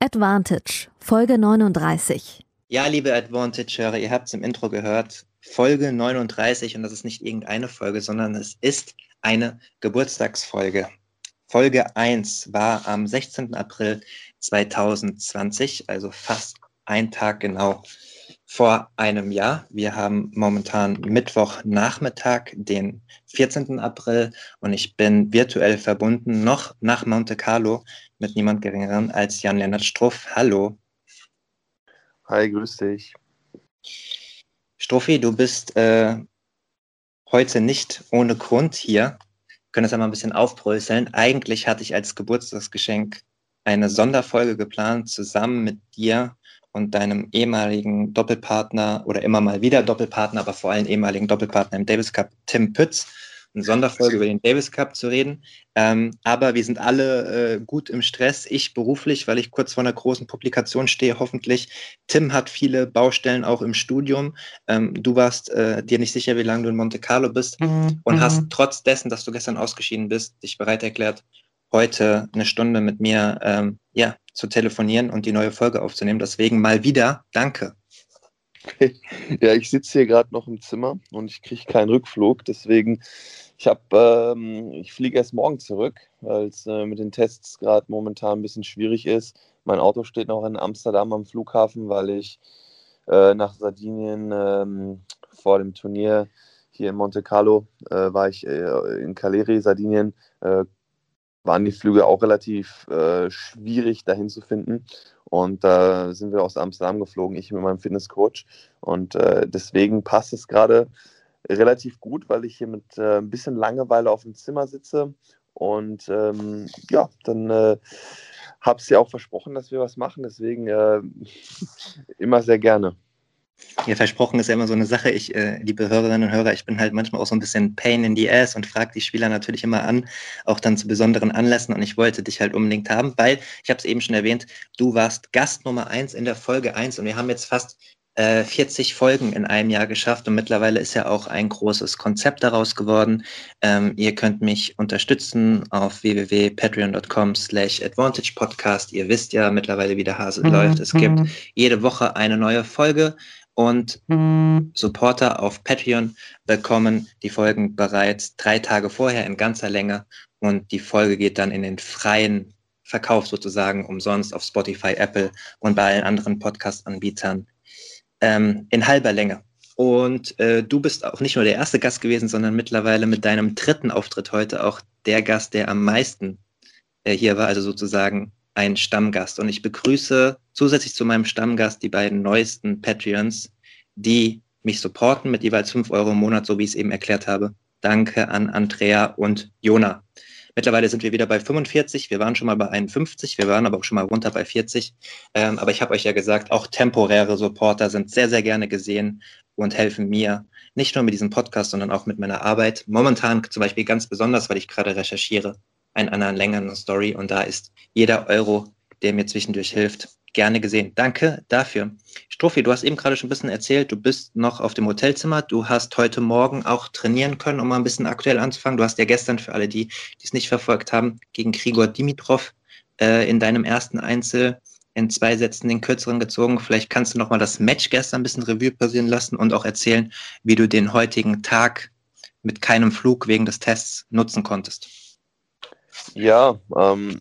Advantage, Folge 39. Ja, liebe Advantage-Hörer, ihr habt es im Intro gehört. Folge 39 und das ist nicht irgendeine Folge, sondern es ist eine Geburtstagsfolge. Folge 1 war am 16. April 2020, also fast ein Tag genau vor einem Jahr. Wir haben momentan Mittwochnachmittag, den 14. April und ich bin virtuell verbunden noch nach Monte Carlo mit niemand geringeren als Jan-Lennart Struff. Hallo. Hi, grüß dich. Struffi, du bist äh, heute nicht ohne Grund hier. Wir können das einmal ein bisschen aufbröseln. Eigentlich hatte ich als Geburtstagsgeschenk eine Sonderfolge geplant, zusammen mit dir und deinem ehemaligen Doppelpartner oder immer mal wieder Doppelpartner, aber vor allem ehemaligen Doppelpartner im Davis Cup, Tim Pütz, eine Sonderfolge über den Davis Cup zu reden. Ähm, aber wir sind alle äh, gut im Stress. Ich beruflich, weil ich kurz vor einer großen Publikation stehe, hoffentlich. Tim hat viele Baustellen auch im Studium. Ähm, du warst äh, dir nicht sicher, wie lange du in Monte Carlo bist mhm. und hast mhm. trotz dessen, dass du gestern ausgeschieden bist, dich bereit erklärt, heute eine Stunde mit mir ähm, ja, zu telefonieren und die neue Folge aufzunehmen. Deswegen mal wieder danke. Ja, ich sitze hier gerade noch im Zimmer und ich kriege keinen Rückflug. Deswegen, ich habe, ähm, ich fliege erst morgen zurück, weil es äh, mit den Tests gerade momentan ein bisschen schwierig ist. Mein Auto steht noch in Amsterdam am Flughafen, weil ich äh, nach Sardinien ähm, vor dem Turnier hier in Monte Carlo äh, war ich äh, in Caleri, Sardinien, äh, waren die Flüge auch relativ äh, schwierig dahin zu finden. Und da äh, sind wir aus Amsterdam geflogen, ich mit meinem Fitnesscoach. Und äh, deswegen passt es gerade relativ gut, weil ich hier mit äh, ein bisschen Langeweile auf dem Zimmer sitze. Und ähm, ja, dann äh, habe es ja auch versprochen, dass wir was machen. Deswegen äh, immer sehr gerne. Ja, versprochen ist ja immer so eine Sache. Ich, äh, liebe Hörerinnen und Hörer, ich bin halt manchmal auch so ein bisschen Pain in the Ass und frage die Spieler natürlich immer an, auch dann zu besonderen Anlässen. Und ich wollte dich halt unbedingt haben, weil, ich habe es eben schon erwähnt, du warst Gast Nummer eins in der Folge eins und wir haben jetzt fast äh, 40 Folgen in einem Jahr geschafft und mittlerweile ist ja auch ein großes Konzept daraus geworden. Ähm, ihr könnt mich unterstützen auf www.patreon.com slash advantage podcast. Ihr wisst ja mittlerweile, wie der Hase mhm. läuft. Es gibt mhm. jede Woche eine neue Folge und mhm. Supporter auf Patreon bekommen die Folgen bereits drei Tage vorher in ganzer Länge und die Folge geht dann in den freien Verkauf sozusagen umsonst auf Spotify, Apple und bei allen anderen Podcast-Anbietern ähm, in halber Länge. Und äh, du bist auch nicht nur der erste Gast gewesen, sondern mittlerweile mit deinem dritten Auftritt heute auch der Gast, der am meisten äh, hier war, also sozusagen ein Stammgast. Und ich begrüße zusätzlich zu meinem Stammgast die beiden neuesten Patreons, die mich supporten mit jeweils 5 Euro im Monat, so wie ich es eben erklärt habe. Danke an Andrea und Jona. Mittlerweile sind wir wieder bei 45. Wir waren schon mal bei 51. Wir waren aber auch schon mal runter bei 40. Ähm, aber ich habe euch ja gesagt, auch temporäre Supporter sind sehr, sehr gerne gesehen und helfen mir nicht nur mit diesem Podcast, sondern auch mit meiner Arbeit. Momentan zum Beispiel ganz besonders, weil ich gerade recherchiere, einen anderen längeren Story und da ist jeder Euro, der mir zwischendurch hilft, gerne gesehen. Danke dafür. Strophi, du hast eben gerade schon ein bisschen erzählt, du bist noch auf dem Hotelzimmer. Du hast heute Morgen auch trainieren können, um mal ein bisschen aktuell anzufangen. Du hast ja gestern, für alle, die es nicht verfolgt haben, gegen Grigor Dimitrov äh, in deinem ersten Einzel in zwei Sätzen den kürzeren gezogen. Vielleicht kannst du noch mal das Match gestern ein bisschen Revue passieren lassen und auch erzählen, wie du den heutigen Tag mit keinem Flug wegen des Tests nutzen konntest. Ja, ähm,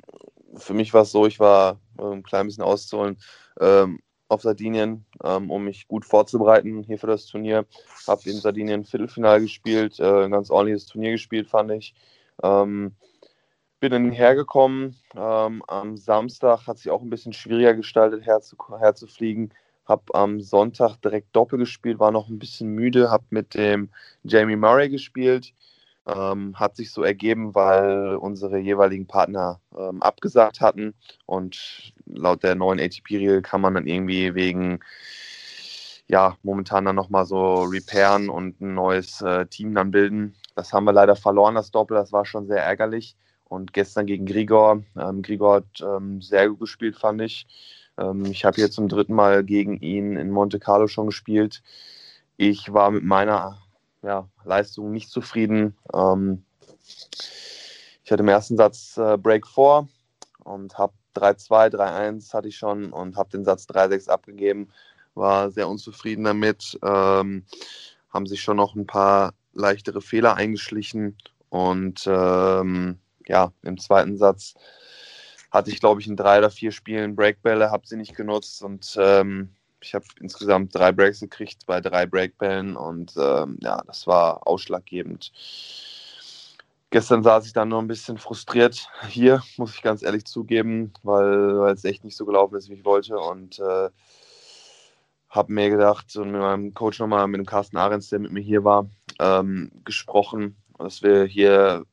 für mich war es so, ich war äh, ein klein bisschen auszuholen ähm, auf Sardinien, ähm, um mich gut vorzubereiten hier für das Turnier. Habe in Sardinien Viertelfinale gespielt, äh, ein ganz ordentliches Turnier gespielt, fand ich. Ähm, bin dann hergekommen. Ähm, am Samstag hat sich auch ein bisschen schwieriger gestaltet, herzu, herzufliegen. Habe am Sonntag direkt Doppel gespielt, war noch ein bisschen müde, habe mit dem Jamie Murray gespielt. Ähm, hat sich so ergeben, weil unsere jeweiligen Partner ähm, abgesagt hatten und laut der neuen ATP-Regel kann man dann irgendwie wegen ja, momentan dann nochmal so repairen und ein neues äh, Team dann bilden. Das haben wir leider verloren, das Doppel, das war schon sehr ärgerlich. Und gestern gegen Grigor, ähm, Grigor hat ähm, sehr gut gespielt, fand ich. Ähm, ich habe hier zum dritten Mal gegen ihn in Monte Carlo schon gespielt. Ich war mit meiner ja, Leistung nicht zufrieden. Ähm, ich hatte im ersten Satz äh, Break 4 und habe 3-2, 3-1 hatte ich schon und habe den Satz 3-6 abgegeben. War sehr unzufrieden damit. Ähm, haben sich schon noch ein paar leichtere Fehler eingeschlichen und ähm, ja, im zweiten Satz hatte ich, glaube ich, in drei oder vier Spielen Breakbälle, habe sie nicht genutzt und ähm, ich habe insgesamt drei Breaks gekriegt bei drei Breakbällen und ähm, ja, das war ausschlaggebend. Gestern saß ich dann nur ein bisschen frustriert hier, muss ich ganz ehrlich zugeben, weil, weil es echt nicht so gelaufen ist, wie ich wollte und äh, habe mir gedacht und mit meinem Coach nochmal, mit dem Carsten Ahrens, der mit mir hier war, ähm, gesprochen, dass wir hier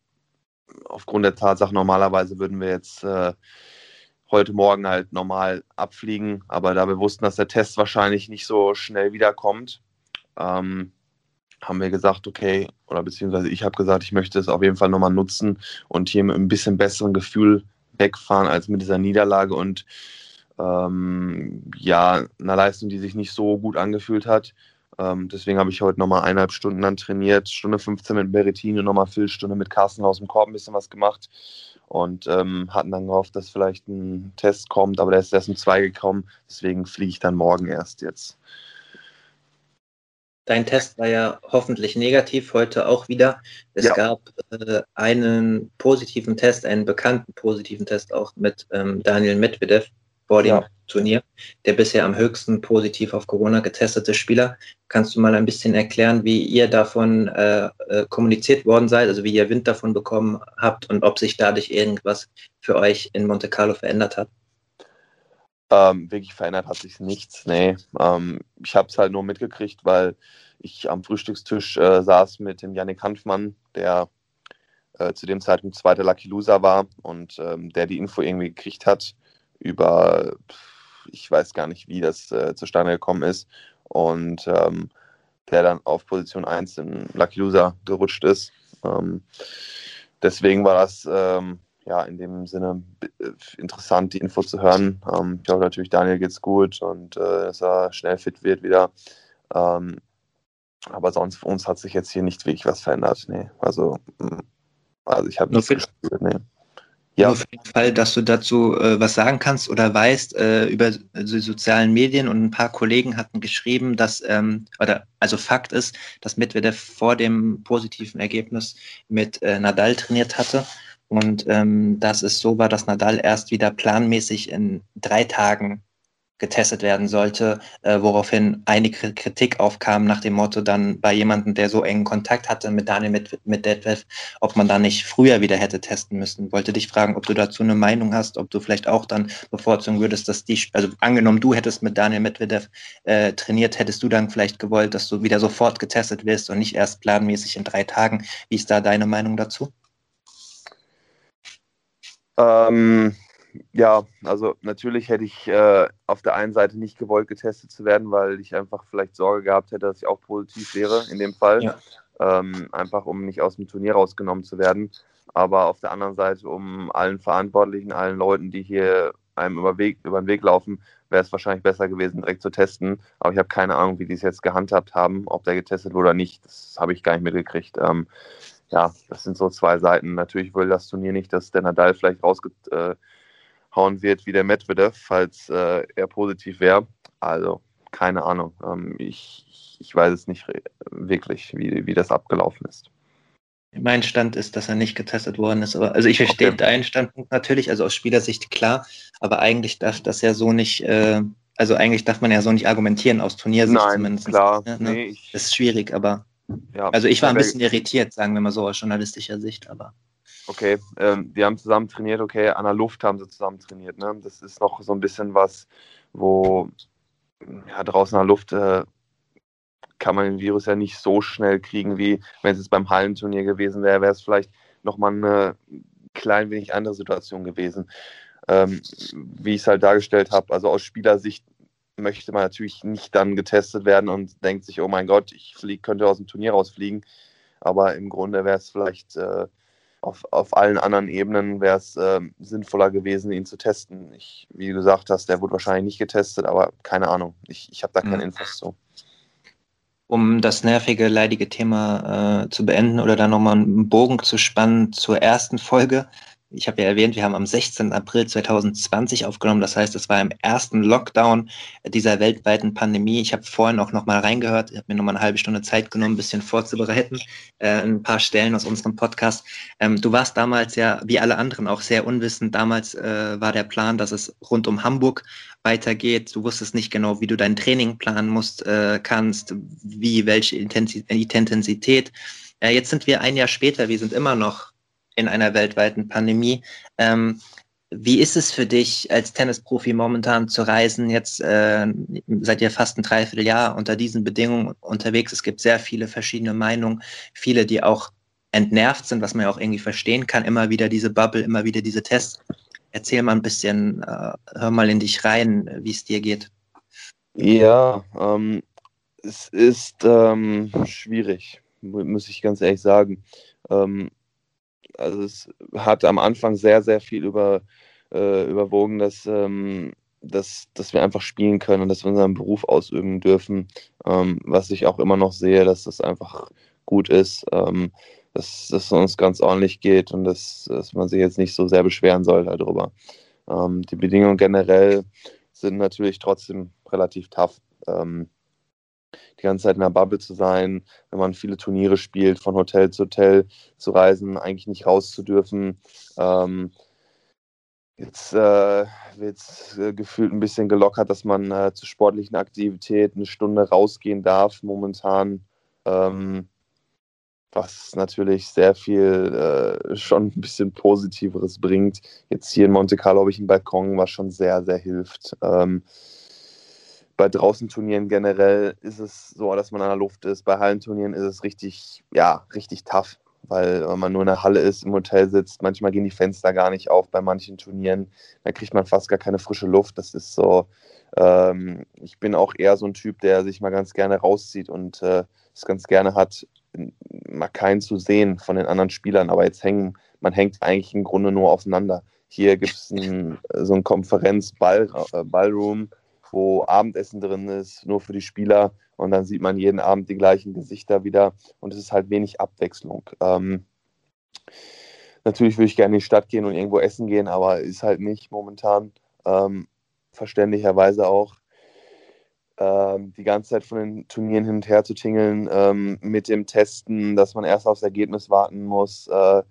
aufgrund der Tatsache normalerweise würden wir jetzt äh, heute Morgen halt normal abfliegen. Aber da wir wussten, dass der Test wahrscheinlich nicht so schnell wiederkommt, ähm, haben wir gesagt, okay, oder beziehungsweise ich habe gesagt, ich möchte es auf jeden Fall nochmal nutzen und hier mit ein bisschen besseren Gefühl wegfahren als mit dieser Niederlage und ähm, ja, einer Leistung, die sich nicht so gut angefühlt hat. Ähm, deswegen habe ich heute nochmal eineinhalb Stunden dann trainiert, Stunde 15 mit Berettini, nochmal Viertelstunde mit Carsten aus dem Korb ein bisschen was gemacht und ähm, hatten dann gehofft, dass vielleicht ein Test kommt, aber der ist erst um zwei gekommen, deswegen fliege ich dann morgen erst jetzt. Dein Test war ja hoffentlich negativ, heute auch wieder. Es ja. gab äh, einen positiven Test, einen bekannten positiven Test auch mit ähm, Daniel Medvedev vor dem ja. Turnier, der bisher am höchsten positiv auf Corona getestete Spieler. Kannst du mal ein bisschen erklären, wie ihr davon äh, äh, kommuniziert worden seid, also wie ihr Wind davon bekommen habt und ob sich dadurch irgendwas für euch in Monte Carlo verändert hat? Ähm, wirklich verändert hat sich nichts. Nee, ähm, ich habe es halt nur mitgekriegt, weil ich am Frühstückstisch äh, saß mit dem Yannick Hanfmann, der äh, zu dem Zeitpunkt zweiter Lucky Loser war und ähm, der die Info irgendwie gekriegt hat über, ich weiß gar nicht, wie das äh, zustande gekommen ist. Und ähm, der dann auf Position 1 in Lucky Loser gerutscht ist. Ähm, deswegen war das ähm, ja in dem Sinne äh, interessant, die Info zu hören. Ähm, ich glaube natürlich, Daniel geht's gut und äh, dass er schnell fit wird wieder. Ähm, aber sonst für uns hat sich jetzt hier nicht wirklich was verändert. Nee, also, mm, also ich habe nichts gespürt. Nee. Ja. Auf jeden Fall, dass du dazu äh, was sagen kannst oder weißt äh, über die sozialen Medien und ein paar Kollegen hatten geschrieben, dass, ähm, oder also Fakt ist, dass Medvedev vor dem positiven Ergebnis mit äh, Nadal trainiert hatte und ähm, dass es so war, dass Nadal erst wieder planmäßig in drei Tagen getestet werden sollte, äh, woraufhin einige Kritik aufkam nach dem Motto dann bei jemandem, der so engen Kontakt hatte mit Daniel Deadwef, ob man da nicht früher wieder hätte testen müssen. Wollte dich fragen, ob du dazu eine Meinung hast, ob du vielleicht auch dann bevorzugen würdest, dass die, also angenommen, du hättest mit Daniel Medvedev äh, trainiert, hättest du dann vielleicht gewollt, dass du wieder sofort getestet wirst und nicht erst planmäßig in drei Tagen. Wie ist da deine Meinung dazu? Ähm, ja, also natürlich hätte ich äh, auf der einen Seite nicht gewollt, getestet zu werden, weil ich einfach vielleicht Sorge gehabt hätte, dass ich auch positiv wäre in dem Fall. Ja. Ähm, einfach um nicht aus dem Turnier rausgenommen zu werden. Aber auf der anderen Seite, um allen Verantwortlichen, allen Leuten, die hier einem über, Weg, über den Weg laufen, wäre es wahrscheinlich besser gewesen, direkt zu testen. Aber ich habe keine Ahnung, wie die es jetzt gehandhabt haben, ob der getestet wurde oder nicht. Das habe ich gar nicht mitgekriegt. Ähm, ja, das sind so zwei Seiten. Natürlich will das Turnier nicht, dass der Nadal vielleicht rausge äh, hauen wird wie der Medvedev, falls äh, er positiv wäre. Also keine Ahnung. Ähm, ich, ich weiß es nicht wirklich, wie, wie das abgelaufen ist. Mein Stand ist, dass er nicht getestet worden ist. Aber, also ich verstehe okay. deinen Standpunkt natürlich, also aus Spielersicht klar, aber eigentlich darf das ja so nicht, äh, also eigentlich darf man ja so nicht argumentieren aus Turniersicht Nein, zumindest. Klar, ja, ne? nee, das ist schwierig, aber ja, also ich war ein bisschen irritiert, sagen wir mal so aus journalistischer Sicht, aber okay, ähm, wir haben zusammen trainiert, okay, an der Luft haben sie zusammen trainiert. Ne? Das ist noch so ein bisschen was, wo ja, draußen an der Luft äh, kann man den Virus ja nicht so schnell kriegen, wie wenn es jetzt beim Hallenturnier gewesen wäre, wäre es vielleicht nochmal eine klein wenig andere Situation gewesen. Ähm, wie ich es halt dargestellt habe, also aus Spielersicht möchte man natürlich nicht dann getestet werden und denkt sich, oh mein Gott, ich flieg, könnte aus dem Turnier rausfliegen. Aber im Grunde wäre es vielleicht äh, auf, auf allen anderen Ebenen wäre es äh, sinnvoller gewesen, ihn zu testen. Ich, wie du gesagt hast, der wurde wahrscheinlich nicht getestet, aber keine Ahnung. Ich, ich habe da keine mhm. Infos zu. Um das nervige, leidige Thema äh, zu beenden oder dann nochmal einen Bogen zu spannen zur ersten Folge, ich habe ja erwähnt, wir haben am 16. April 2020 aufgenommen. Das heißt, es war im ersten Lockdown dieser weltweiten Pandemie. Ich habe vorhin auch noch mal reingehört. Ich habe mir noch mal eine halbe Stunde Zeit genommen, ein bisschen vorzubereiten, äh, ein paar Stellen aus unserem Podcast. Ähm, du warst damals ja, wie alle anderen, auch sehr unwissend. Damals äh, war der Plan, dass es rund um Hamburg weitergeht. Du wusstest nicht genau, wie du dein Training planen musst, äh, kannst, wie, welche Intensität. Äh, jetzt sind wir ein Jahr später. Wir sind immer noch in einer weltweiten Pandemie. Ähm, wie ist es für dich als Tennisprofi momentan zu reisen? Jetzt äh, seid ihr fast ein Dreivierteljahr unter diesen Bedingungen unterwegs. Es gibt sehr viele verschiedene Meinungen, viele, die auch entnervt sind, was man ja auch irgendwie verstehen kann. Immer wieder diese Bubble, immer wieder diese Tests. Erzähl mal ein bisschen, äh, hör mal in dich rein, wie es dir geht. Ja, ähm, es ist ähm, schwierig, muss ich ganz ehrlich sagen. Ähm, also es hat am Anfang sehr, sehr viel über, äh, überwogen, dass, ähm, dass, dass wir einfach spielen können und dass wir unseren Beruf ausüben dürfen, ähm, was ich auch immer noch sehe, dass das einfach gut ist, ähm, dass es uns ganz ordentlich geht und dass, dass man sich jetzt nicht so sehr beschweren soll darüber. Ähm, die Bedingungen generell sind natürlich trotzdem relativ tough. Ähm, die ganze Zeit in der Bubble zu sein, wenn man viele Turniere spielt, von Hotel zu Hotel zu reisen, eigentlich nicht raus zu dürfen. Ähm, jetzt äh, wird es äh, gefühlt ein bisschen gelockert, dass man äh, zu sportlichen Aktivitäten eine Stunde rausgehen darf momentan. Ähm, was natürlich sehr viel äh, schon ein bisschen Positiveres bringt. Jetzt hier in Monte Carlo habe ich einen Balkon, was schon sehr, sehr hilft. Ähm, bei Draußenturnieren generell ist es so, dass man an der Luft ist. Bei Hallenturnieren ist es richtig, ja, richtig tough, weil man nur in der Halle ist, im Hotel sitzt. Manchmal gehen die Fenster gar nicht auf bei manchen Turnieren. Da kriegt man fast gar keine frische Luft. Das ist so, ähm, ich bin auch eher so ein Typ, der sich mal ganz gerne rauszieht und äh, es ganz gerne hat, mal keinen zu sehen von den anderen Spielern. Aber jetzt hängen, man hängt eigentlich im Grunde nur aufeinander. Hier gibt es so ein Konferenz-Ballroom. Äh, wo Abendessen drin ist, nur für die Spieler. Und dann sieht man jeden Abend die gleichen Gesichter wieder. Und es ist halt wenig Abwechslung. Ähm, natürlich würde ich gerne in die Stadt gehen und irgendwo essen gehen, aber ist halt nicht momentan. Ähm, verständlicherweise auch. Ähm, die ganze Zeit von den Turnieren hin und her zu tingeln, ähm, mit dem Testen, dass man erst aufs Ergebnis warten muss, äh,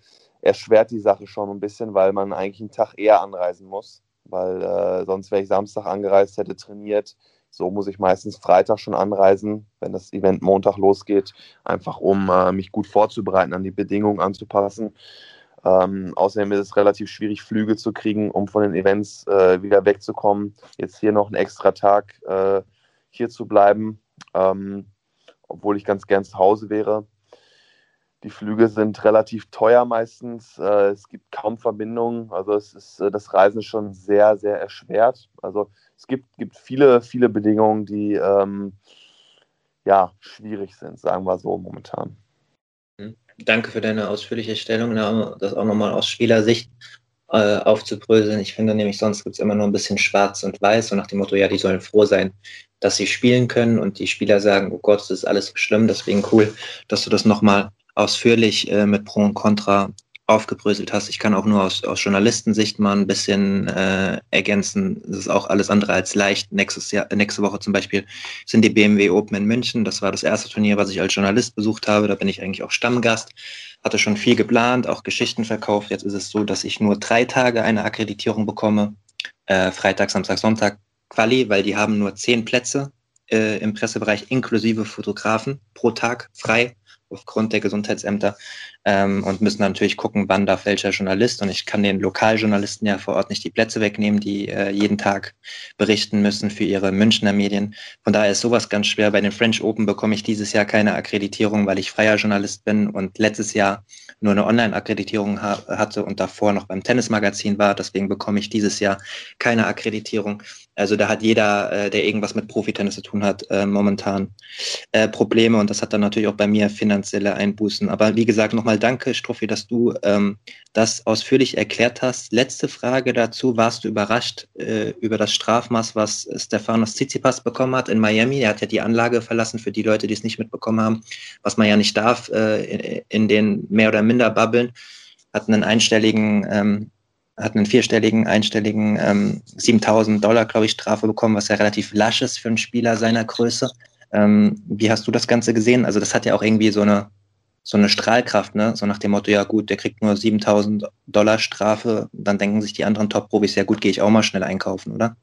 erschwert die Sache schon ein bisschen, weil man eigentlich einen Tag eher anreisen muss weil äh, sonst wäre ich Samstag angereist, hätte trainiert. So muss ich meistens Freitag schon anreisen, wenn das Event Montag losgeht, einfach um äh, mich gut vorzubereiten, an die Bedingungen anzupassen. Ähm, außerdem ist es relativ schwierig, Flüge zu kriegen, um von den Events äh, wieder wegzukommen. Jetzt hier noch einen extra Tag äh, hier zu bleiben, ähm, obwohl ich ganz gern zu Hause wäre. Die Flüge sind relativ teuer meistens. Äh, es gibt kaum Verbindungen. Also es ist äh, das Reisen schon sehr, sehr erschwert. Also es gibt, gibt viele, viele Bedingungen, die ähm, ja schwierig sind, sagen wir so momentan. Mhm. Danke für deine ausführliche Stellungnahme, das auch nochmal aus Spielersicht äh, aufzubröseln. Ich finde nämlich, sonst gibt es immer nur ein bisschen schwarz und weiß, so nach dem Motto, ja, die sollen froh sein, dass sie spielen können und die Spieler sagen, oh Gott, das ist alles schlimm, deswegen cool, dass du das nochmal ausführlich äh, mit Pro und Contra aufgebröselt hast. Ich kann auch nur aus, aus Journalistensicht mal ein bisschen äh, ergänzen. Das ist auch alles andere als leicht. Nächstes Jahr, nächste Woche zum Beispiel sind die BMW Open in München. Das war das erste Turnier, was ich als Journalist besucht habe. Da bin ich eigentlich auch Stammgast. Hatte schon viel geplant, auch Geschichten verkauft. Jetzt ist es so, dass ich nur drei Tage eine Akkreditierung bekomme. Äh, Freitag, Samstag, Sonntag Quali, weil die haben nur zehn Plätze äh, im Pressebereich inklusive Fotografen pro Tag frei aufgrund der Gesundheitsämter ähm, und müssen natürlich gucken, wann darf welcher Journalist. Und ich kann den Lokaljournalisten ja vor Ort nicht die Plätze wegnehmen, die äh, jeden Tag berichten müssen für ihre Münchner Medien. Von daher ist sowas ganz schwer. Bei den French Open bekomme ich dieses Jahr keine Akkreditierung, weil ich freier Journalist bin und letztes Jahr nur eine Online-Akkreditierung ha hatte und davor noch beim Tennismagazin war. Deswegen bekomme ich dieses Jahr keine Akkreditierung. Also da hat jeder, äh, der irgendwas mit Profitennis zu tun hat, äh, momentan äh, Probleme und das hat dann natürlich auch bei mir finanzielle Einbußen. Aber wie gesagt, nochmal danke, Struffi, dass du ähm, das ausführlich erklärt hast. Letzte Frage dazu. Warst du überrascht äh, über das Strafmaß, was Stefanos Tsitsipas bekommen hat in Miami? Er hat ja die Anlage verlassen für die Leute, die es nicht mitbekommen haben, was man ja nicht darf äh, in, in den mehr oder minder Bubbeln. Hat einen einstelligen ähm, hat einen vierstelligen, einstelligen ähm, 7000 Dollar, glaube ich, Strafe bekommen, was ja relativ lasch ist für einen Spieler seiner Größe. Ähm, wie hast du das Ganze gesehen? Also das hat ja auch irgendwie so eine, so eine Strahlkraft, ne? So nach dem Motto, ja gut, der kriegt nur 7000 Dollar Strafe, dann denken sich die anderen Top-Profis, ja gut, gehe ich auch mal schnell einkaufen, oder?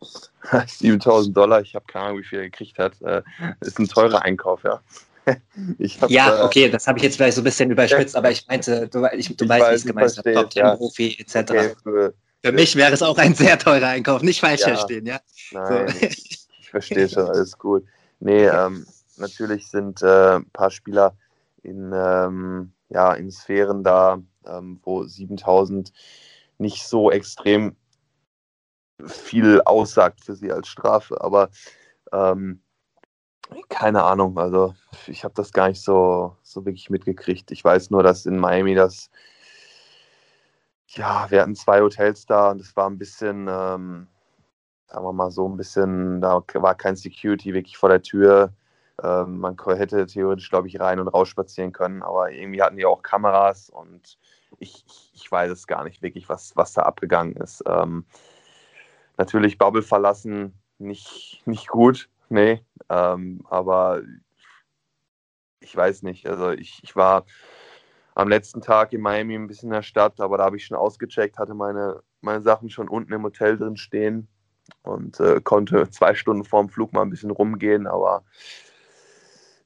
7000 Dollar, ich habe keine Ahnung, wie viel er gekriegt hat. Äh, ist ein teurer Einkauf, ja. Hab, ja, äh, okay, das habe ich jetzt vielleicht so ein bisschen überspitzt, aber ich meinte, du, ich, du ich weißt, wie es gemeint ist, Top Ten Profi etc. Okay, für, für mich wäre es auch ein sehr teurer Einkauf, nicht falsch ja, verstehen, ja. Nein, so. ich verstehe schon, alles gut. Nee, ähm, natürlich sind äh, ein paar Spieler in, ähm, ja, in Sphären da, ähm, wo 7000 nicht so extrem viel aussagt für sie als Strafe, aber ähm, keine Ahnung, also ich habe das gar nicht so, so wirklich mitgekriegt. Ich weiß nur, dass in Miami das, ja, wir hatten zwei Hotels da und es war ein bisschen, ähm, sagen wir mal so, ein bisschen, da war kein Security wirklich vor der Tür. Ähm, man hätte theoretisch, glaube ich, rein und raus spazieren können, aber irgendwie hatten die auch Kameras und ich, ich weiß es gar nicht wirklich, was, was da abgegangen ist. Ähm, natürlich Bubble verlassen, nicht, nicht gut. Nee, ähm, aber ich weiß nicht. Also ich, ich war am letzten Tag in Miami ein bisschen in der Stadt, aber da habe ich schon ausgecheckt, hatte meine, meine Sachen schon unten im Hotel drin stehen und äh, konnte zwei Stunden vorm Flug mal ein bisschen rumgehen, aber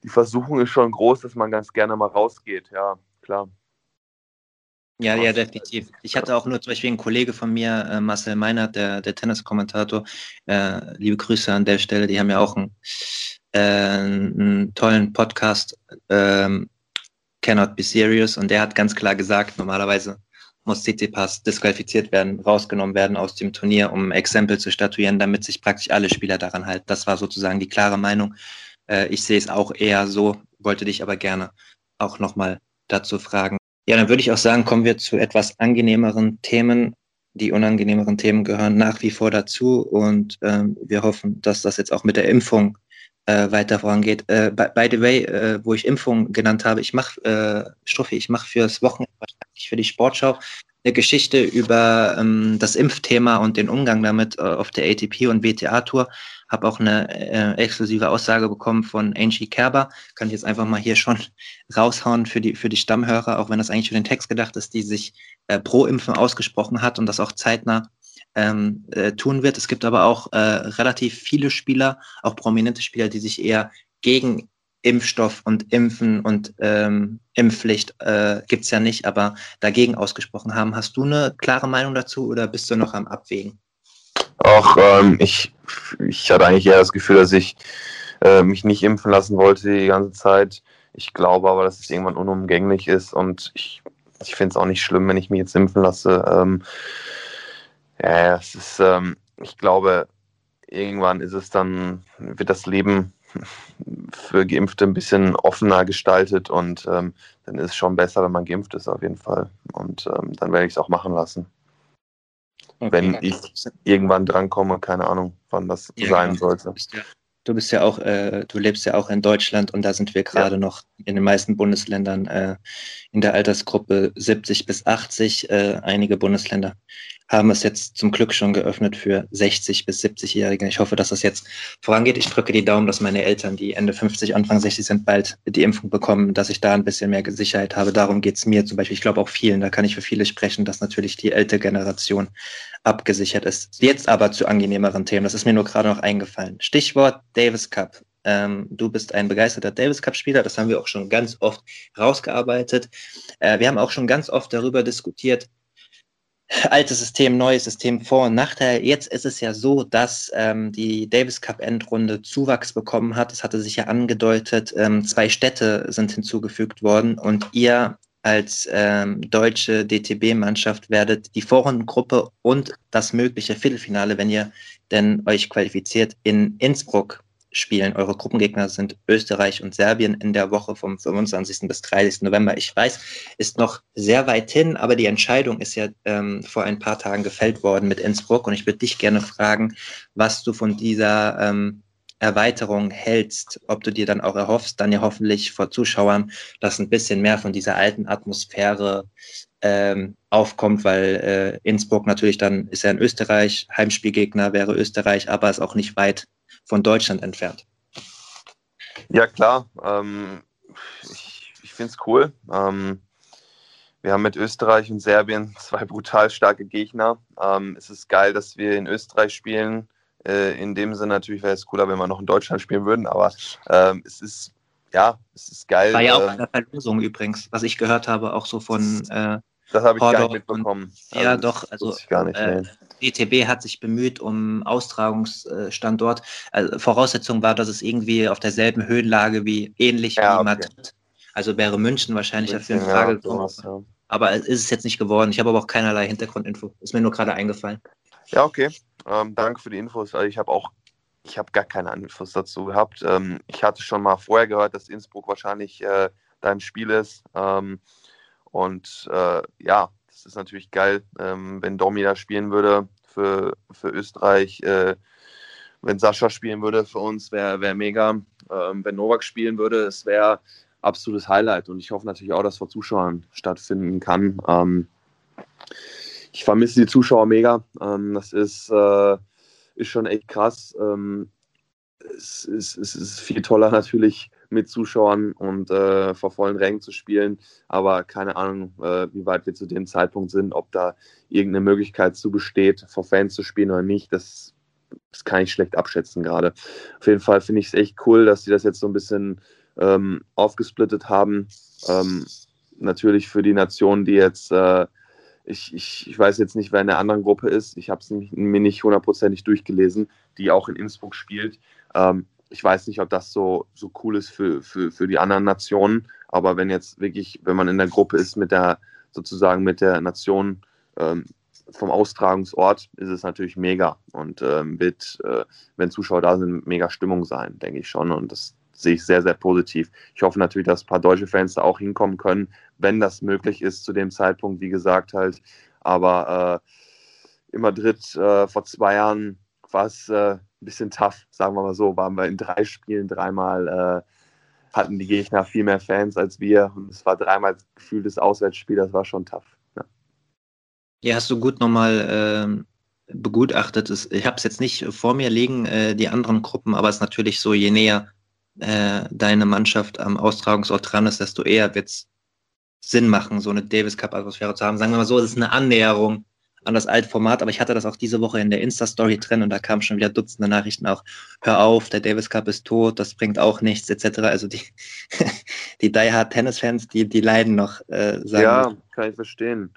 die Versuchung ist schon groß, dass man ganz gerne mal rausgeht, ja, klar. Ja, ja, definitiv. Ich hatte auch nur zum Beispiel einen Kollege von mir, äh, Marcel Meinert, der, der Tenniskommentator, äh, liebe Grüße an der Stelle, die haben ja auch einen, äh, einen tollen Podcast, ähm, Cannot Be Serious, und der hat ganz klar gesagt, normalerweise muss Tsitsipas disqualifiziert werden, rausgenommen werden aus dem Turnier, um Exempel zu statuieren, damit sich praktisch alle Spieler daran halten. Das war sozusagen die klare Meinung. Äh, ich sehe es auch eher so, wollte dich aber gerne auch nochmal dazu fragen, ja, dann würde ich auch sagen, kommen wir zu etwas angenehmeren Themen. Die unangenehmeren Themen gehören nach wie vor dazu und ähm, wir hoffen, dass das jetzt auch mit der Impfung äh, weiter vorangeht. Äh, by, by, the way, äh, wo ich Impfung genannt habe, ich mache, äh, Struffi, ich mache fürs Wochenende für die Sportschau eine Geschichte über ähm, das Impfthema und den Umgang damit äh, auf der ATP und WTA Tour habe auch eine äh, exklusive Aussage bekommen von Angie Kerber. Kann ich jetzt einfach mal hier schon raushauen für die, für die Stammhörer, auch wenn das eigentlich für den Text gedacht ist, die sich äh, pro Impfen ausgesprochen hat und das auch zeitnah ähm, äh, tun wird. Es gibt aber auch äh, relativ viele Spieler, auch prominente Spieler, die sich eher gegen Impfstoff und Impfen und ähm, Impfpflicht äh, gibt ja nicht, aber dagegen ausgesprochen haben. Hast du eine klare Meinung dazu oder bist du noch am Abwägen? Auch ähm, ich, ich hatte eigentlich eher das Gefühl, dass ich äh, mich nicht impfen lassen wollte die ganze Zeit. Ich glaube aber, dass es irgendwann unumgänglich ist und ich, ich finde es auch nicht schlimm, wenn ich mich jetzt impfen lasse. Ähm, ja, es ist, ähm, ich glaube, irgendwann ist es dann, wird das Leben für Geimpfte ein bisschen offener gestaltet und ähm, dann ist es schon besser, wenn man geimpft ist, auf jeden Fall. Und ähm, dann werde ich es auch machen lassen. Okay. Wenn ich irgendwann drankomme, keine Ahnung, wann das ja, sein genau. sollte. Du bist ja auch, äh, du lebst ja auch in Deutschland und da sind wir gerade ja. noch in den meisten Bundesländern äh, in der Altersgruppe 70 bis 80. Äh, einige Bundesländer haben es jetzt zum Glück schon geöffnet für 60 bis 70-Jährige. Ich hoffe, dass das jetzt vorangeht. Ich drücke die Daumen, dass meine Eltern, die Ende 50, Anfang 60 sind, bald die Impfung bekommen, dass ich da ein bisschen mehr Sicherheit habe. Darum geht es mir zum Beispiel. Ich glaube auch vielen, da kann ich für viele sprechen, dass natürlich die ältere Generation abgesichert ist. Jetzt aber zu angenehmeren Themen. Das ist mir nur gerade noch eingefallen. Stichwort Davis Cup. Ähm, du bist ein begeisterter Davis Cup-Spieler, das haben wir auch schon ganz oft rausgearbeitet. Äh, wir haben auch schon ganz oft darüber diskutiert, altes System, neues System, Vor- und Nachteil. Jetzt ist es ja so, dass ähm, die Davis Cup Endrunde Zuwachs bekommen hat. Es hatte sich ja angedeutet, ähm, zwei Städte sind hinzugefügt worden und ihr als ähm, deutsche DTB-Mannschaft werdet die Vorrundengruppe und das mögliche Viertelfinale, wenn ihr denn euch qualifiziert, in Innsbruck spielen. Eure Gruppengegner sind Österreich und Serbien in der Woche vom 25. bis 30. November. Ich weiß, ist noch sehr weit hin, aber die Entscheidung ist ja ähm, vor ein paar Tagen gefällt worden mit Innsbruck. Und ich würde dich gerne fragen, was du von dieser ähm, Erweiterung hältst, ob du dir dann auch erhoffst, dann ja hoffentlich vor Zuschauern, dass ein bisschen mehr von dieser alten Atmosphäre ähm, aufkommt, weil äh, Innsbruck natürlich dann ist ja in Österreich, Heimspielgegner wäre Österreich, aber ist auch nicht weit von Deutschland entfernt. Ja, klar. Ähm, ich ich finde es cool. Ähm, wir haben mit Österreich und Serbien zwei brutal starke Gegner. Ähm, es ist geil, dass wir in Österreich spielen. Äh, in dem Sinne natürlich wäre es cooler, wenn wir noch in Deutschland spielen würden, aber ähm, es ist ja, es ist geil. War ja auch eine äh, Verlosung übrigens, was ich gehört habe, auch so von äh, das habe ich gar nicht mitbekommen. Und, ja, also, doch. Also gar nicht, äh, DTB hat sich bemüht um Austragungsstandort. Also Voraussetzung war, dass es irgendwie auf derselben Höhenlage wie ähnlich ja, wie Madrid. Also wäre München wahrscheinlich dafür in Frage ja, gekommen. Ja. Aber ist es jetzt nicht geworden. Ich habe aber auch keinerlei Hintergrundinfo. Ist mir nur gerade eingefallen. Ja, okay. Ähm, danke für die Infos. Also ich habe auch, ich habe gar keine Infos dazu gehabt. Ähm, ich hatte schon mal vorher gehört, dass Innsbruck wahrscheinlich äh, dein Spiel ist. Ähm, und äh, ja, das ist natürlich geil, ähm, wenn Domi da spielen würde für, für Österreich. Äh, wenn Sascha spielen würde für uns, wäre wär mega. Ähm, wenn Novak spielen würde, es wäre absolutes Highlight. Und ich hoffe natürlich auch, dass vor Zuschauern stattfinden kann. Ich vermisse die Zuschauer mega. Ähm, das ist, äh, ist schon echt krass. Ähm, es, es, es, ist viel toller natürlich mit Zuschauern und äh, vor vollen Rängen zu spielen. Aber keine Ahnung, äh, wie weit wir zu dem Zeitpunkt sind, ob da irgendeine Möglichkeit zu besteht, vor Fans zu spielen oder nicht. Das, das kann ich schlecht abschätzen gerade. Auf jeden Fall finde ich es echt cool, dass sie das jetzt so ein bisschen ähm, aufgesplittet haben. Ähm, natürlich für die Nationen, die jetzt, äh, ich, ich, ich weiß jetzt nicht, wer in der anderen Gruppe ist. Ich habe es mir nicht hundertprozentig durchgelesen, die auch in Innsbruck spielt. Ähm, ich weiß nicht, ob das so, so cool ist für, für, für die anderen Nationen, aber wenn jetzt wirklich, wenn man in der Gruppe ist mit der, sozusagen mit der Nation ähm, vom Austragungsort, ist es natürlich mega und ähm, wird, äh, wenn Zuschauer da sind, mega Stimmung sein, denke ich schon und das sehe ich sehr, sehr positiv. Ich hoffe natürlich, dass ein paar deutsche Fans da auch hinkommen können, wenn das möglich ist zu dem Zeitpunkt, wie gesagt halt, aber äh, in Madrid äh, vor zwei Jahren war es äh, ein bisschen tough, sagen wir mal so. Waren wir in drei Spielen dreimal, äh, hatten die Gegner viel mehr Fans als wir und es war dreimal gefühltes Auswärtsspiel, das war schon tough. Ja, ja hast du gut nochmal äh, begutachtet. Ich habe es jetzt nicht vor mir liegen, äh, die anderen Gruppen, aber es ist natürlich so, je näher äh, deine Mannschaft am Austragungsort dran ist, desto eher wird es Sinn machen, so eine Davis Cup-Atmosphäre zu haben. Sagen wir mal so, es ist eine Annäherung an das alte Format, aber ich hatte das auch diese Woche in der Insta-Story drin und da kamen schon wieder Dutzende Nachrichten auch, hör auf, der Davis Cup ist tot, das bringt auch nichts, etc. Also die, die Die Hard Tennis-Fans, die, die leiden noch, äh, sagen Ja, wir. kann ich verstehen.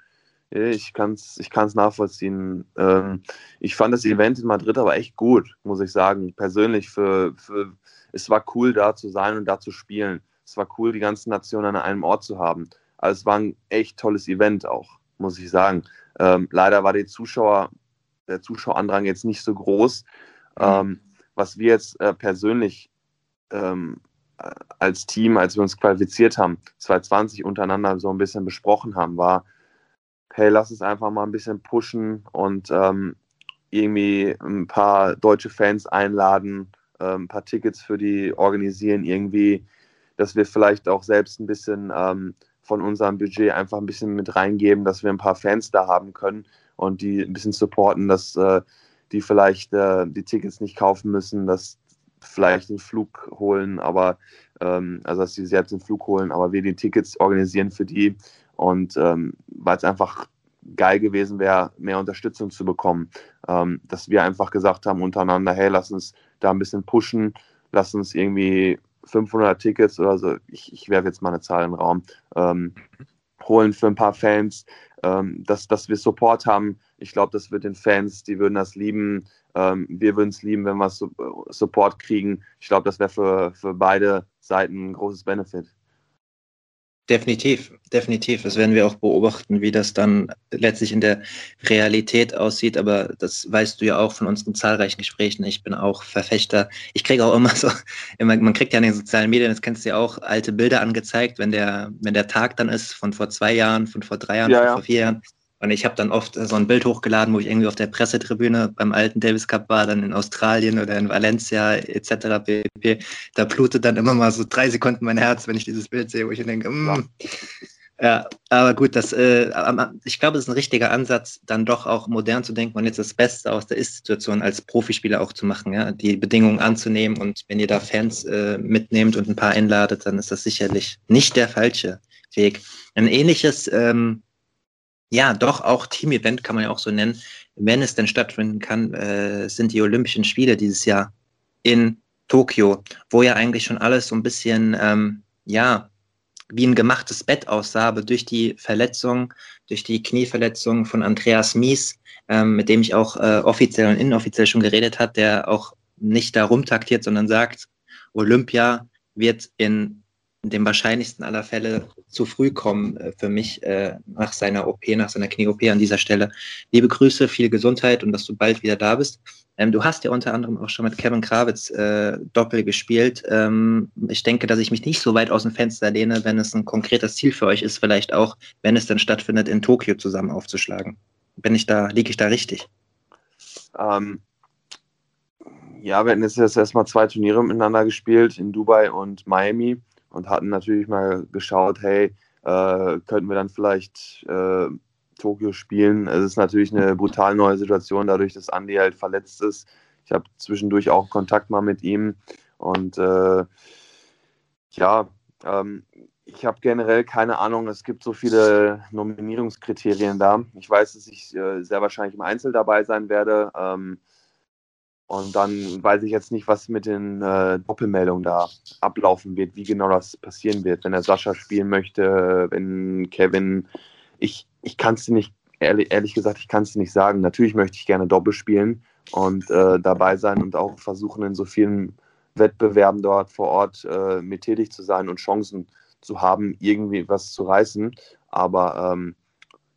Ich kann es ich kann's nachvollziehen. Ähm, ich fand das Event in Madrid aber echt gut, muss ich sagen. Persönlich, für, für, es war cool, da zu sein und da zu spielen. Es war cool, die ganzen Nationen an einem Ort zu haben. Also es war ein echt tolles Event auch, muss ich sagen. Ähm, leider war die Zuschauer, der Zuschauerandrang jetzt nicht so groß. Mhm. Ähm, was wir jetzt äh, persönlich ähm, äh, als Team, als wir uns qualifiziert haben, 2020 untereinander so ein bisschen besprochen haben, war, hey, lass uns einfach mal ein bisschen pushen und ähm, irgendwie ein paar deutsche Fans einladen, ein paar Tickets für die organisieren, irgendwie, dass wir vielleicht auch selbst ein bisschen ähm, von unserem Budget einfach ein bisschen mit reingeben, dass wir ein paar Fans da haben können und die ein bisschen supporten, dass äh, die vielleicht äh, die Tickets nicht kaufen müssen, dass vielleicht den Flug holen, aber ähm, also dass sie selbst den Flug holen, aber wir die Tickets organisieren für die und ähm, weil es einfach geil gewesen wäre, mehr Unterstützung zu bekommen, ähm, dass wir einfach gesagt haben untereinander, hey, lass uns da ein bisschen pushen, lass uns irgendwie 500 Tickets oder so, ich, ich werfe jetzt mal eine Zahl in den Raum, ähm, holen für ein paar Fans, ähm, dass, dass wir Support haben. Ich glaube, das wird den Fans, die würden das lieben. Ähm, wir würden es lieben, wenn wir Support kriegen. Ich glaube, das wäre für, für beide Seiten ein großes Benefit. Definitiv, definitiv. Das werden wir auch beobachten, wie das dann letztlich in der Realität aussieht. Aber das weißt du ja auch von unseren zahlreichen Gesprächen. Ich bin auch Verfechter. Ich kriege auch immer so, immer, man kriegt ja in den sozialen Medien, das kennst du ja auch, alte Bilder angezeigt, wenn der, wenn der Tag dann ist von vor zwei Jahren, von vor drei Jahren, ja, von ja. vor vier Jahren. Und ich habe dann oft so ein Bild hochgeladen, wo ich irgendwie auf der Pressetribüne beim alten Davis Cup war, dann in Australien oder in Valencia etc. pp. Da blutet dann immer mal so drei Sekunden mein Herz, wenn ich dieses Bild sehe, wo ich denke, mm. ja, aber gut, das, äh, ich glaube, es ist ein richtiger Ansatz, dann doch auch modern zu denken und jetzt das Beste aus der Ist-Situation als Profispieler auch zu machen, ja, die Bedingungen anzunehmen und wenn ihr da Fans äh, mitnehmt und ein paar einladet, dann ist das sicherlich nicht der falsche Weg. Ein ähnliches ähm, ja, doch, auch Team-Event kann man ja auch so nennen. Wenn es denn stattfinden kann, äh, sind die Olympischen Spiele dieses Jahr in Tokio, wo ja eigentlich schon alles so ein bisschen, ähm, ja, wie ein gemachtes Bett aussah, aber durch die Verletzung, durch die Knieverletzung von Andreas Mies, ähm, mit dem ich auch äh, offiziell und inoffiziell schon geredet hat, der auch nicht da rumtaktiert, sondern sagt, Olympia wird in in dem wahrscheinlichsten aller Fälle zu früh kommen äh, für mich äh, nach seiner OP, nach seiner Knie-OP an dieser Stelle. Liebe Grüße, viel Gesundheit und dass du bald wieder da bist. Ähm, du hast ja unter anderem auch schon mit Kevin Krawitz äh, Doppel gespielt. Ähm, ich denke, dass ich mich nicht so weit aus dem Fenster lehne, wenn es ein konkretes Ziel für euch ist, vielleicht auch, wenn es dann stattfindet, in Tokio zusammen aufzuschlagen. Bin ich da, liege ich da richtig? Ähm, ja, wir hatten jetzt erstmal zwei Turniere miteinander gespielt, in Dubai und Miami und hatten natürlich mal geschaut, hey, äh, könnten wir dann vielleicht äh, Tokio spielen. Es ist natürlich eine brutal neue Situation, dadurch, dass Andy halt verletzt ist. Ich habe zwischendurch auch Kontakt mal mit ihm und äh, ja, ähm, ich habe generell keine Ahnung, es gibt so viele Nominierungskriterien da. Ich weiß, dass ich äh, sehr wahrscheinlich im Einzel dabei sein werde. Ähm, und dann weiß ich jetzt nicht, was mit den äh, Doppelmeldungen da ablaufen wird, wie genau das passieren wird. Wenn er Sascha spielen möchte, wenn Kevin, ich, ich kann es nicht, ehrlich, ehrlich gesagt, ich kann es nicht sagen. Natürlich möchte ich gerne Doppel spielen und äh, dabei sein und auch versuchen, in so vielen Wettbewerben dort vor Ort äh, mit tätig zu sein und Chancen zu haben, irgendwie was zu reißen. Aber ähm,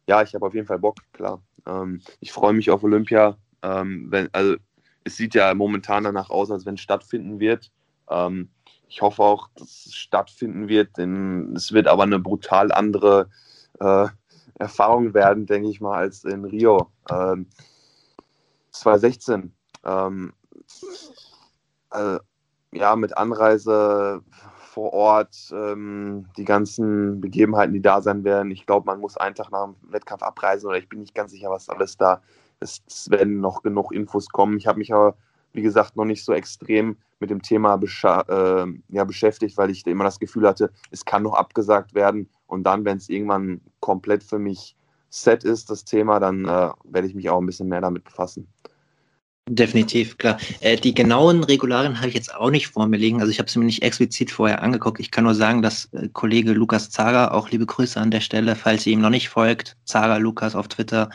ja, ich habe auf jeden Fall Bock, klar. Ähm, ich freue mich auf Olympia. Ähm, wenn, also es sieht ja momentan danach aus, als wenn es stattfinden wird. Ähm, ich hoffe auch, dass es stattfinden wird, denn es wird aber eine brutal andere äh, Erfahrung werden, denke ich mal, als in Rio. Ähm, 2016. Ähm, äh, ja, mit Anreise vor Ort, ähm, die ganzen Begebenheiten, die da sein werden. Ich glaube, man muss einen Tag nach dem Wettkampf abreisen oder ich bin nicht ganz sicher, was alles da es werden noch genug Infos kommen. Ich habe mich aber, wie gesagt, noch nicht so extrem mit dem Thema äh, ja, beschäftigt, weil ich immer das Gefühl hatte, es kann noch abgesagt werden. Und dann, wenn es irgendwann komplett für mich set ist, das Thema, dann äh, werde ich mich auch ein bisschen mehr damit befassen. Definitiv, klar. Äh, die genauen Regularien habe ich jetzt auch nicht vor mir liegen. Also ich habe es mir nicht explizit vorher angeguckt. Ich kann nur sagen, dass äh, Kollege Lukas Zager, auch liebe Grüße an der Stelle, falls ihr ihm noch nicht folgt, Zager Lukas auf Twitter,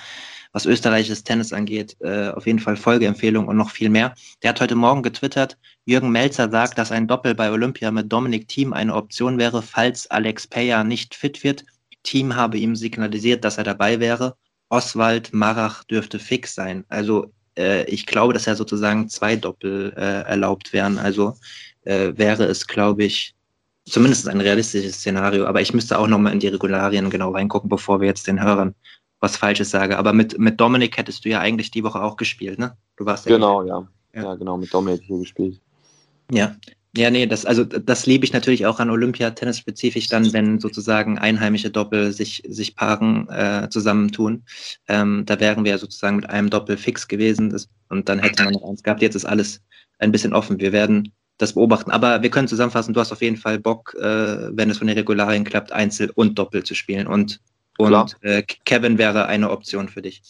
was österreichisches Tennis angeht, äh, auf jeden Fall Folgeempfehlung und noch viel mehr. Der hat heute Morgen getwittert, Jürgen Melzer sagt, dass ein Doppel bei Olympia mit Dominik Thiem eine Option wäre, falls Alex Peyer nicht fit wird. Thiem habe ihm signalisiert, dass er dabei wäre. Oswald Marach dürfte fix sein. Also äh, ich glaube, dass ja sozusagen zwei Doppel äh, erlaubt wären. Also äh, wäre es, glaube ich, zumindest ein realistisches Szenario. Aber ich müsste auch nochmal in die Regularien genau reingucken, bevor wir jetzt den Hörern was Falsches sage. Aber mit, mit Dominik hättest du ja eigentlich die Woche auch gespielt, ne? Du warst ja Genau, ja. ja. ja. genau, mit Dominik hier gespielt. Ja. Ja, nee, das, also das liebe ich natürlich auch an Olympia-Tennis spezifisch dann, wenn sozusagen einheimische Doppel sich, sich Paaren äh, zusammentun. Ähm, da wären wir sozusagen mit einem Doppel fix gewesen das, und dann hätte man noch eins gehabt. Jetzt ist alles ein bisschen offen. Wir werden das beobachten. Aber wir können zusammenfassen, du hast auf jeden Fall Bock, äh, wenn es von den Regularien klappt, Einzel und Doppel zu spielen. Und und äh, Kevin wäre eine Option für dich.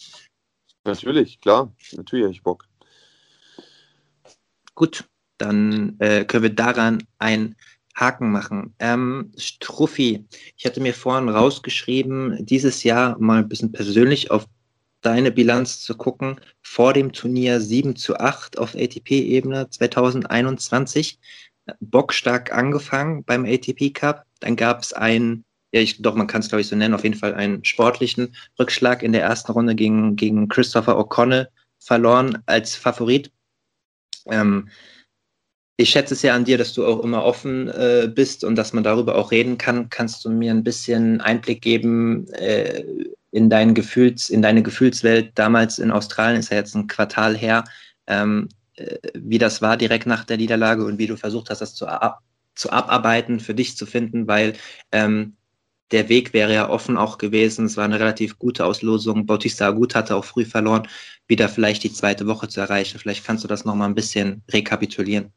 Natürlich, klar. Natürlich habe ich Bock. Gut. dann äh, können wir daran ein Haken machen. Ähm, Struffi, ich hatte mir vorhin rausgeschrieben, dieses Jahr mal ein bisschen persönlich auf deine Bilanz zu gucken. Vor dem Turnier 7 zu 8 auf ATP-Ebene 2021. Bockstark angefangen beim ATP Cup. Dann gab es einen, ja, ich, doch, man kann es glaube ich so nennen, auf jeden Fall einen sportlichen Rückschlag in der ersten Runde gegen, gegen Christopher O'Connell verloren als Favorit. Ähm, ich schätze es ja an dir, dass du auch immer offen äh, bist und dass man darüber auch reden kann. Kannst du mir ein bisschen Einblick geben äh, in, dein Gefühls, in deine Gefühlswelt? Damals in Australien ist ja jetzt ein Quartal her, ähm, äh, wie das war direkt nach der Niederlage und wie du versucht hast, das zu, ab, zu abarbeiten, für dich zu finden, weil ähm, der Weg wäre ja offen auch gewesen. Es war eine relativ gute Auslosung. Bautista Agut hatte auch früh verloren, wieder vielleicht die zweite Woche zu erreichen. Vielleicht kannst du das nochmal ein bisschen rekapitulieren.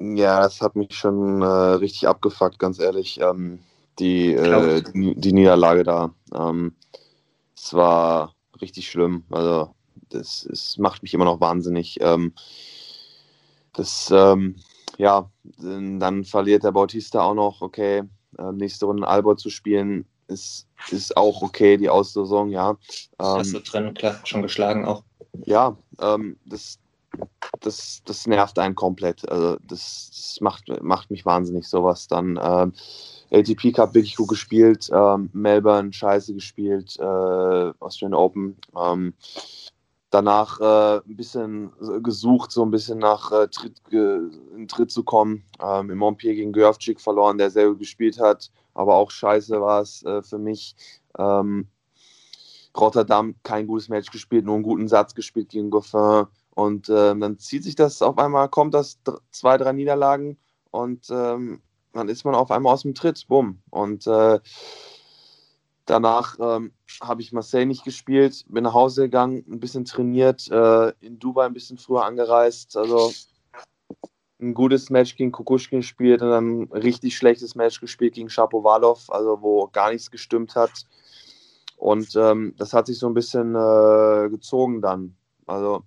Ja, das hat mich schon äh, richtig abgefuckt, ganz ehrlich. Ähm, die, äh, die, die, Niederlage da. Ähm, es war richtig schlimm. Also, das, das macht mich immer noch wahnsinnig. Ähm, das, ähm, ja, dann verliert der Bautista auch noch. Okay, äh, nächste Runde Albert zu spielen, ist, ist auch okay, die Auslosung, ja. Hast du ähm, drin, klar, schon geschlagen auch. Ja, ähm, das, das, das nervt einen komplett. Also das, das macht, macht mich wahnsinnig, sowas dann. Ähm, ATP Cup wirklich gut gespielt, ähm, Melbourne scheiße gespielt, äh, Australian Open. Ähm, danach äh, ein bisschen gesucht, so ein bisschen nach äh, Tritt, in Tritt zu kommen. Ähm, Im Montpellier gegen Görfczyk verloren, der gut gespielt hat, aber auch scheiße war es äh, für mich. Ähm, Rotterdam kein gutes Match gespielt, nur einen guten Satz gespielt gegen Goffin. Und ähm, dann zieht sich das auf einmal, kommt das zwei, drei Niederlagen und ähm, dann ist man auf einmal aus dem Tritt. Bumm. Und äh, danach ähm, habe ich Marseille nicht gespielt, bin nach Hause gegangen, ein bisschen trainiert, äh, in Dubai ein bisschen früher angereist. Also ein gutes Match gegen Kukushkin gespielt und dann ein richtig schlechtes Match gespielt gegen Shapovalov, also wo gar nichts gestimmt hat. Und ähm, das hat sich so ein bisschen äh, gezogen dann. Also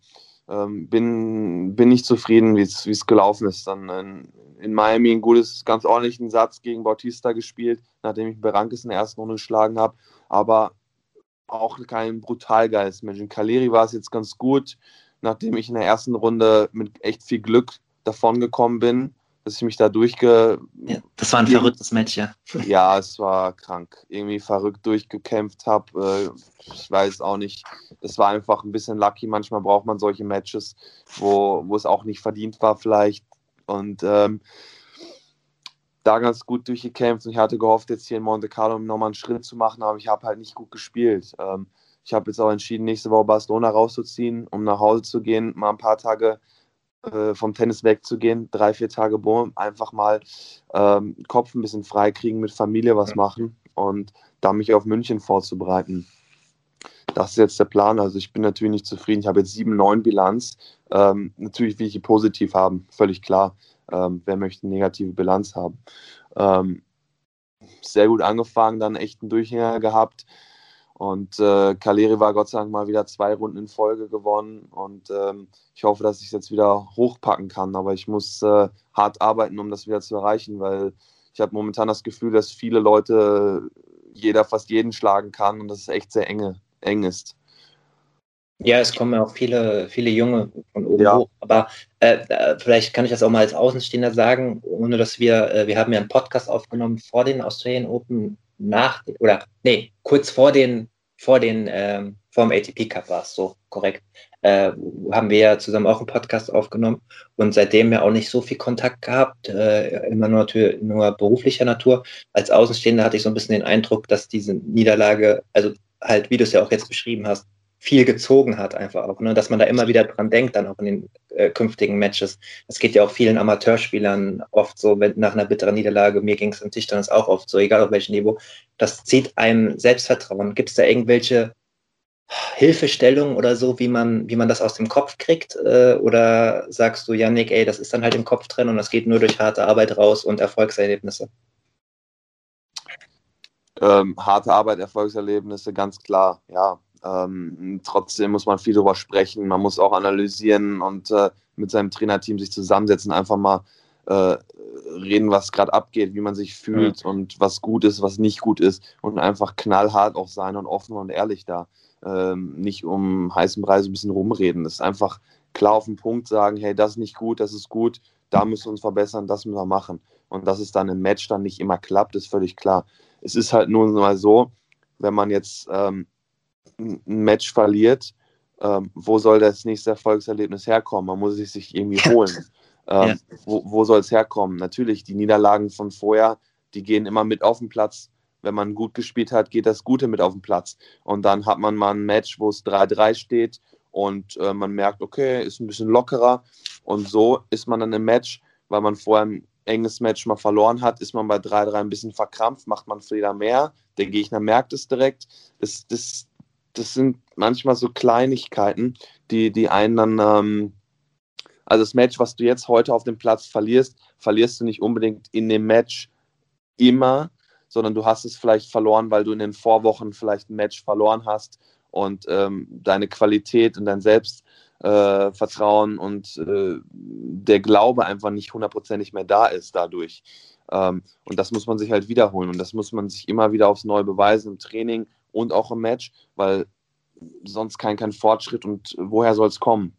ähm, bin, bin nicht zufrieden, wie es gelaufen ist. Dann in, in, Miami ein gutes, ganz ordentlichen Satz gegen Bautista gespielt, nachdem ich Berankes in der ersten Runde geschlagen habe. Aber auch kein brutal geiles Match. In Kaleri war es jetzt ganz gut, nachdem ich in der ersten Runde mit echt viel Glück davon gekommen bin dass ich mich da durchge. Ja, das war ein verrücktes Match, ja. Ja, es war krank. Irgendwie verrückt durchgekämpft habe. Äh, ich weiß auch nicht. Es war einfach ein bisschen lucky. Manchmal braucht man solche Matches, wo, wo es auch nicht verdient war, vielleicht. Und ähm, da ganz gut durchgekämpft. Und ich hatte gehofft, jetzt hier in Monte Carlo nochmal einen Schritt zu machen, aber ich habe halt nicht gut gespielt. Ähm, ich habe jetzt auch entschieden, nächste Woche Barcelona rauszuziehen, um nach Hause zu gehen, mal ein paar Tage äh, vom Tennis wegzugehen, drei, vier Tage Bohm, einfach mal ähm, Kopf ein bisschen frei kriegen, mit Familie was machen und da mich auf München vorzubereiten. Das ist jetzt der Plan. Also ich bin natürlich nicht zufrieden. Ich habe jetzt 7-9 Bilanz. Ähm, natürlich will ich die positiv haben, völlig klar. Ähm, wer möchte eine negative Bilanz haben? Ähm, sehr gut angefangen, dann echt einen Durchhänger gehabt. Und äh, Kaleri war Gott sei Dank mal wieder zwei Runden in Folge gewonnen. Und ähm, ich hoffe, dass ich es jetzt wieder hochpacken kann. Aber ich muss äh, hart arbeiten, um das wieder zu erreichen, weil ich habe momentan das Gefühl, dass viele Leute, jeder fast jeden schlagen kann und dass es echt sehr enge, eng ist. Ja, es kommen ja auch viele, viele Junge von oben ja. hoch. Aber äh, äh, vielleicht kann ich das auch mal als Außenstehender sagen, ohne dass wir, äh, wir haben ja einen Podcast aufgenommen vor den Australian Open, nach, oder nee, kurz vor den vor den, ähm, vor dem ATP Cup war es so, korrekt, äh, haben wir ja zusammen auch einen Podcast aufgenommen und seitdem ja auch nicht so viel Kontakt gehabt, äh, immer nur, nur beruflicher Natur. Als Außenstehender hatte ich so ein bisschen den Eindruck, dass diese Niederlage, also halt, wie du es ja auch jetzt beschrieben hast, viel gezogen hat einfach auch, ne? dass man da immer wieder dran denkt, dann auch in den äh, künftigen Matches. Das geht ja auch vielen Amateurspielern oft so, wenn nach einer bitteren Niederlage, mir ging es im Tischtennis auch oft so, egal auf welchem Niveau, das zieht einem Selbstvertrauen. Gibt es da irgendwelche Hilfestellungen oder so, wie man, wie man das aus dem Kopf kriegt? Äh, oder sagst du, Janik, ey, das ist dann halt im Kopf drin und das geht nur durch harte Arbeit raus und Erfolgserlebnisse? Ähm, harte Arbeit, Erfolgserlebnisse, ganz klar, ja Ähm, trotzdem muss man viel darüber sprechen, man muss auch analysieren und äh, mit seinem Trainerteam sich zusammensetzen, einfach mal äh, reden, was gerade abgeht, wie man sich fühlt mhm. und was gut ist, was nicht gut ist und einfach knallhart auch sein und offen und ehrlich da. Ähm, nicht um heißen Brei so ein bisschen rumreden. Das ist einfach klar auf den Punkt sagen, hey, das ist nicht gut, das ist gut, da müssen wir uns verbessern, das müssen wir machen. Und dass es dann im Match dann nicht immer klappt, ist völlig klar. Es ist halt nur mal so, wenn man jetzt ähm, ein Match verliert, ähm, wo soll das nächste Erfolgserlebnis herkommen? Man muss es sich irgendwie holen. Ähm, ja. Wo, wo soll es herkommen? Natürlich, die Niederlagen von vorher, die gehen immer mit auf den Platz. Wenn man gut gespielt hat, geht das Gute mit auf den Platz. Und dann hat man mal ein Match, wo es 3-3 steht und äh, man merkt, okay, ist ein bisschen lockerer. Und so ist man dann im Match, weil man vorher enges Match mal verloren hat, ist man bei 3-3 ein bisschen verkrampft, macht man Fehler mehr. Der Gegner merkt es direkt. Das, das, das sind manchmal so Kleinigkeiten, die, die einen dann, ähm, also das Match, was du jetzt heute auf dem Platz verlierst, verlierst du nicht unbedingt in dem Match immer, sondern du hast es vielleicht verloren, weil du in den Vorwochen vielleicht ein Match verloren hast und ähm, deine Qualität und dein Selbstvertrauen äh, und äh, der Glaube einfach nicht hundertprozentig mehr da ist dadurch. Ähm, und das muss man sich halt wiederholen und das muss man sich immer wieder aufs Neue beweisen im Training und auch im Match, weil sonst kein, kein Fortschritt und woher soll es kommen?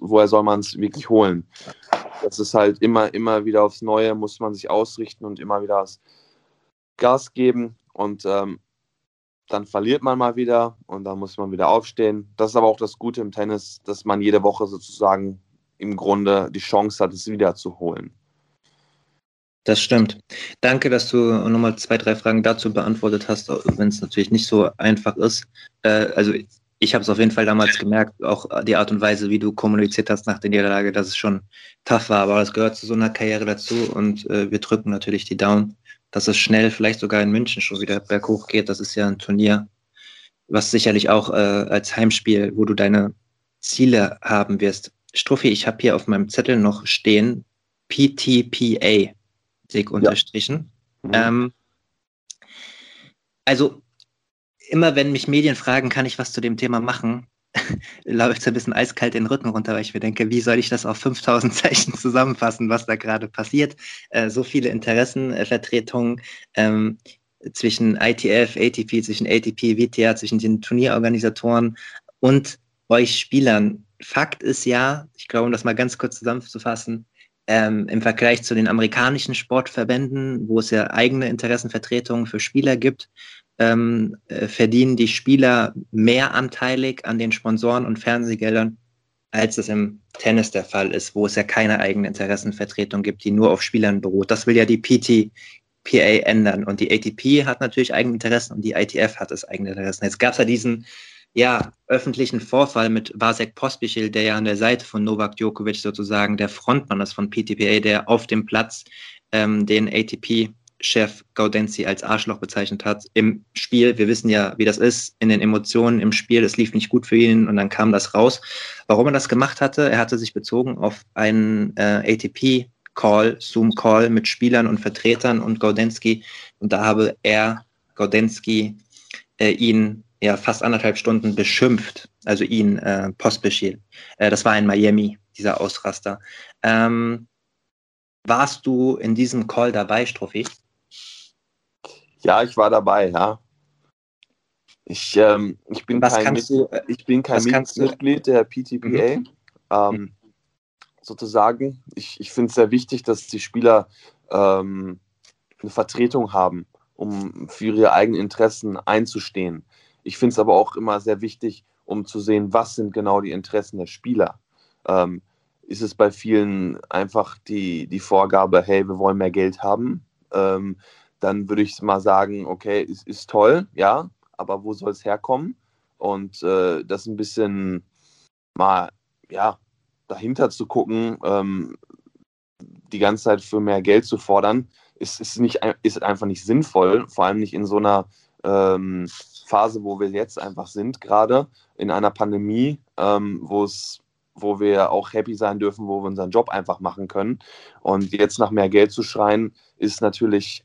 Woher soll man es wirklich holen? Das ist halt immer, immer wieder aufs Neue, muss man sich ausrichten und immer wieder Gas geben und ähm, dann verliert man mal wieder und dann muss man wieder aufstehen. Das ist aber auch das Gute im Tennis, dass man jede Woche sozusagen im Grunde die Chance hat, es wieder zu holen. Das stimmt. Danke, dass du nochmal zwei, drei Fragen dazu beantwortet hast, wenn es natürlich nicht so einfach ist. Äh, also ich habe es auf jeden Fall damals gemerkt, auch die Art und Weise, wie du kommuniziert hast nach der Niederlage, dass es schon tough war, aber das gehört zu so einer Karriere dazu und äh, wir drücken natürlich die Daumen dass es schnell vielleicht sogar in München schon wieder berghoch geht. Das ist ja ein Turnier, was sicherlich auch äh, als Heimspiel, wo du deine Ziele haben wirst. Struffi, ich habe hier auf meinem Zettel noch stehen PTPA, dick unterstrichen. Ja. Mhm. Ähm, also immer wenn mich Medien fragen, kann ich was zu dem Thema machen, läuft es ein bisschen eiskalt den Rücken runter, weil ich mir denke, wie soll ich das auf 5000 Zeichen zusammenfassen, was da gerade passiert? Äh, so viele Interessenvertretungen ähm, zwischen ITF, ATP, zwischen ATP, WTA, zwischen den Turnierorganisatoren und euch Spielern. Fakt ist ja, ich glaube, um das mal ganz kurz zusammenzufassen, ähm, im Vergleich zu den amerikanischen Sportverbänden, wo es ja eigene Interessenvertretungen für Spieler gibt, ähm, äh, verdienen die Spieler mehr anteilig an den Sponsoren und Fernsehgeldern, als es im Tennis der Fall ist, wo es ja keine eigene Interessenvertretung gibt, die nur auf Spielern beruht. Das will ja die PTPA ändern. Und die ATP hat natürlich eigene Interessen und die ITF hat es eigene Interessen. Jetzt gab es ja diesen ja, öffentlichen Vorfall mit Vasek Pospischil, der ja an der Seite von Novak Djokovic sozusagen der Frontmann ist von PTPA, der auf dem Platz ähm, den ATP Chef Gaudenzi als Arschloch bezeichnet hat im Spiel. Wir wissen ja, wie das ist in den Emotionen im Spiel. Es lief nicht gut für ihn und dann kam das raus. Warum er das gemacht hatte, er hatte sich bezogen auf einen äh, ATP-Call, Zoom-Call mit Spielern und Vertretern und Gaudenski. Und da habe er, Gaudenski, äh, ihn ja fast anderthalb Stunden beschimpft. Also ihn, äh, Postbeschiel. Äh, das war in Miami, dieser Ausraster. Ähm, warst du in diesem Call dabei, Strophi? Ja, ich war dabei, ja. Ich, ähm, ich bin Was kein, Mit, du, ich bin kein Mitglied der PTPA. Mhm. Ähm, sozusagen. Ich, ich finde es sehr wichtig, dass die Spieler ähm, eine Vertretung haben, um für ihre eigenen Interessen einzustehen. Ich finde es aber auch immer sehr wichtig, um zu sehen, was sind genau die Interessen der Spieler. Ähm, ist es bei vielen einfach die, die Vorgabe, hey, wir wollen mehr Geld haben? Ähm, dann würde ich mal sagen, okay, ist, ist toll, ja, aber wo soll es herkommen? Und äh, das ein bisschen mal, ja, dahinter zu gucken, ähm, die ganze Zeit für mehr Geld zu fordern, ist, ist, nicht, ist einfach nicht sinnvoll, vor allem nicht in so einer ähm, Phase, wo wir jetzt einfach sind, gerade in einer Pandemie, ähm, wo es wo wir auch happy sein dürfen, wo wir unseren Job einfach machen können. Und jetzt nach mehr Geld zu schreien, ist natürlich